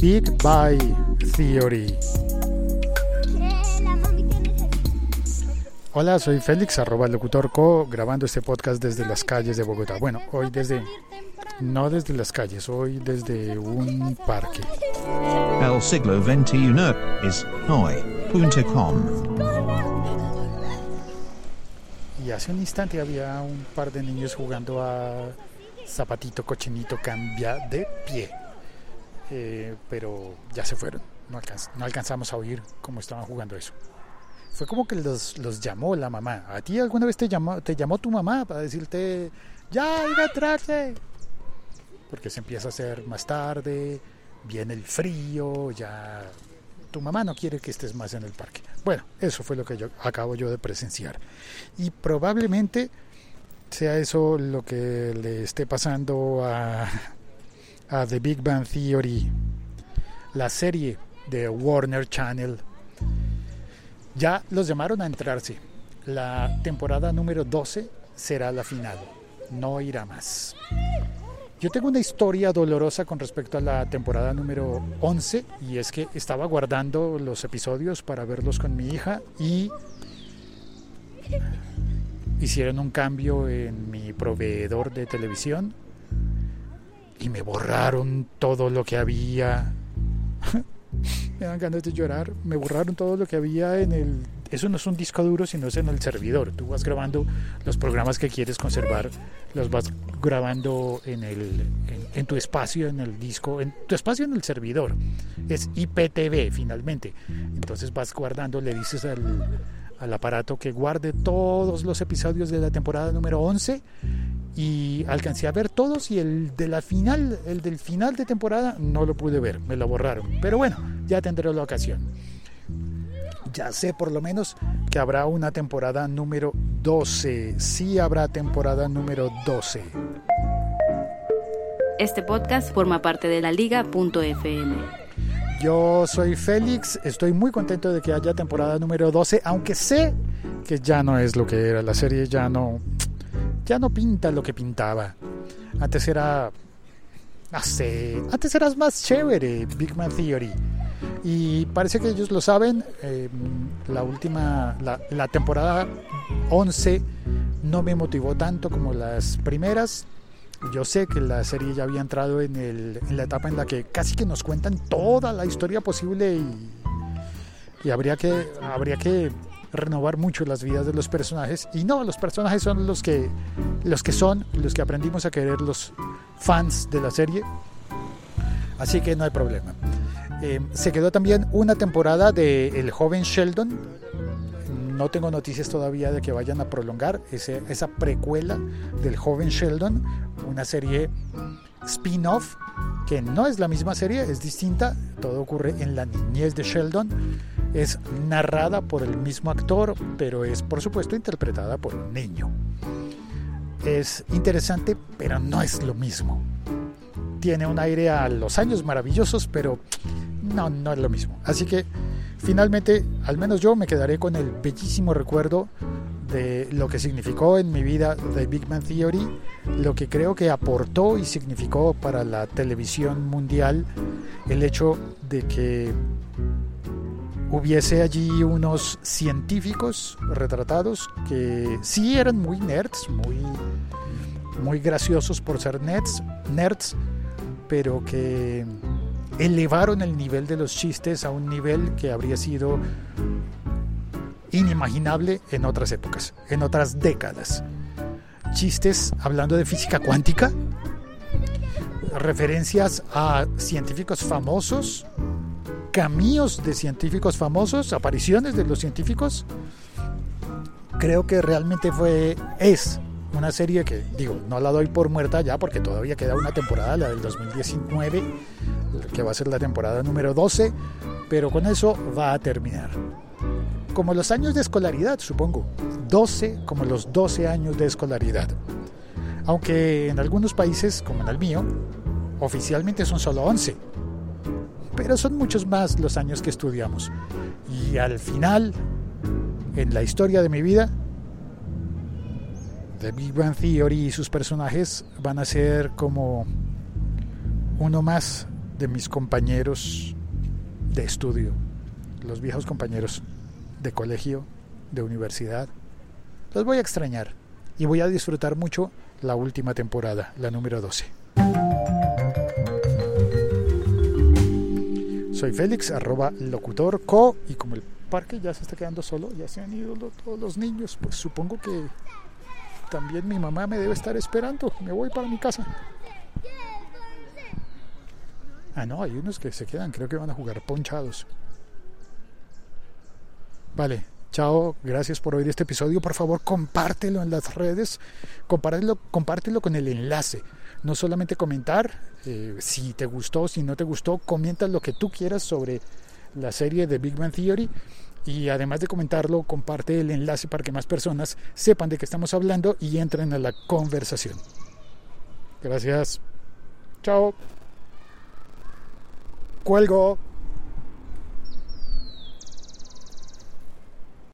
Big Bang Theory. Hola, soy Félix, arroba locutor co, grabando este podcast desde las calles de Bogotá. Bueno, hoy desde, no desde las calles, hoy desde un parque. El siglo XXI es hoy.com. Y hace un instante había un par de niños jugando a zapatito, cochinito, cambia de pie. Eh, pero ya se fueron, no, alcanz- no alcanzamos a oír cómo estaban jugando eso. Fue como que los, los llamó la mamá. ¿A ti alguna vez te llamó, te llamó tu mamá para decirte, ya, ir a traje? Porque se empieza a hacer más tarde, viene el frío, ya tu mamá no quiere que estés más en el parque. Bueno, eso fue lo que yo acabo yo de presenciar. Y probablemente sea eso lo que le esté pasando a, a The Big Bang Theory, la serie de Warner Channel. Ya los llamaron a entrarse. La temporada número 12 será la final. No irá más. Yo tengo una historia dolorosa con respecto a la temporada número 11 y es que estaba guardando los episodios para verlos con mi hija y hicieron un cambio en mi proveedor de televisión y me borraron todo lo que había. me dan ganas de llorar. Me borraron todo lo que había en el... Eso no es un disco duro, sino es en el servidor. Tú vas grabando los programas que quieres conservar, los vas grabando en, el, en, en tu espacio, en el disco, en tu espacio en el servidor. Es IPTV finalmente. Entonces vas guardando, le dices al, al aparato que guarde todos los episodios de la temporada número 11 y alcancé a ver todos y el de la final, el del final de temporada no lo pude ver, me lo borraron. Pero bueno, ya tendré la ocasión. Ya sé por lo menos que habrá una temporada número 12. Sí habrá temporada número 12. Este podcast forma parte de la liga.fm. Yo soy Félix, estoy muy contento de que haya temporada número 12, aunque sé que ya no es lo que era, la serie ya no ya no pinta lo que pintaba. Antes era sé, antes era más chévere Big Man Theory. Y parece que ellos lo saben, eh, la última la, la temporada 11 no me motivó tanto como las primeras. Yo sé que la serie ya había entrado en, el, en la etapa en la que casi que nos cuentan toda la historia posible y, y habría, que, habría que renovar mucho las vidas de los personajes. Y no, los personajes son los que, los que son, los que aprendimos a querer los fans de la serie. Así que no hay problema. Eh, se quedó también una temporada de El joven Sheldon. No tengo noticias todavía de que vayan a prolongar ese, esa precuela del joven Sheldon, una serie spin-off que no es la misma serie, es distinta. Todo ocurre en la niñez de Sheldon. Es narrada por el mismo actor, pero es por supuesto interpretada por un niño. Es interesante, pero no es lo mismo. Tiene un aire a los años maravillosos, pero no, no es lo mismo. Así que finalmente, al menos yo me quedaré con el bellísimo recuerdo de lo que significó en mi vida The Big Bang Theory, lo que creo que aportó y significó para la televisión mundial el hecho de que hubiese allí unos científicos retratados que sí eran muy nerds, muy, muy graciosos por ser nerds, nerds, pero que elevaron el nivel de los chistes a un nivel que habría sido inimaginable en otras épocas, en otras décadas. Chistes hablando de física cuántica, referencias a científicos famosos, camíos de científicos famosos, apariciones de los científicos. Creo que realmente fue, es una serie que, digo, no la doy por muerta ya porque todavía queda una temporada, la del 2019, que va a ser la temporada número 12, pero con eso va a terminar. Como los años de escolaridad, supongo. 12 como los 12 años de escolaridad. Aunque en algunos países, como en el mío, oficialmente son solo 11. Pero son muchos más los años que estudiamos. Y al final, en la historia de mi vida, The Big Bang Theory y sus personajes van a ser como uno más de mis compañeros de estudio, los viejos compañeros de colegio, de universidad. Los voy a extrañar y voy a disfrutar mucho la última temporada, la número 12. Soy Félix, arroba locutorco, y como el parque ya se está quedando solo, ya se han ido todos los niños, pues supongo que también mi mamá me debe estar esperando. Me voy para mi casa. Ah, no, hay unos que se quedan, creo que van a jugar ponchados. Vale, chao, gracias por oír este episodio. Por favor, compártelo en las redes, compártelo, compártelo con el enlace. No solamente comentar eh, si te gustó, si no te gustó, comenta lo que tú quieras sobre la serie de Big Bang Theory y además de comentarlo, comparte el enlace para que más personas sepan de qué estamos hablando y entren a la conversación. Gracias. Chao. Cuelgo.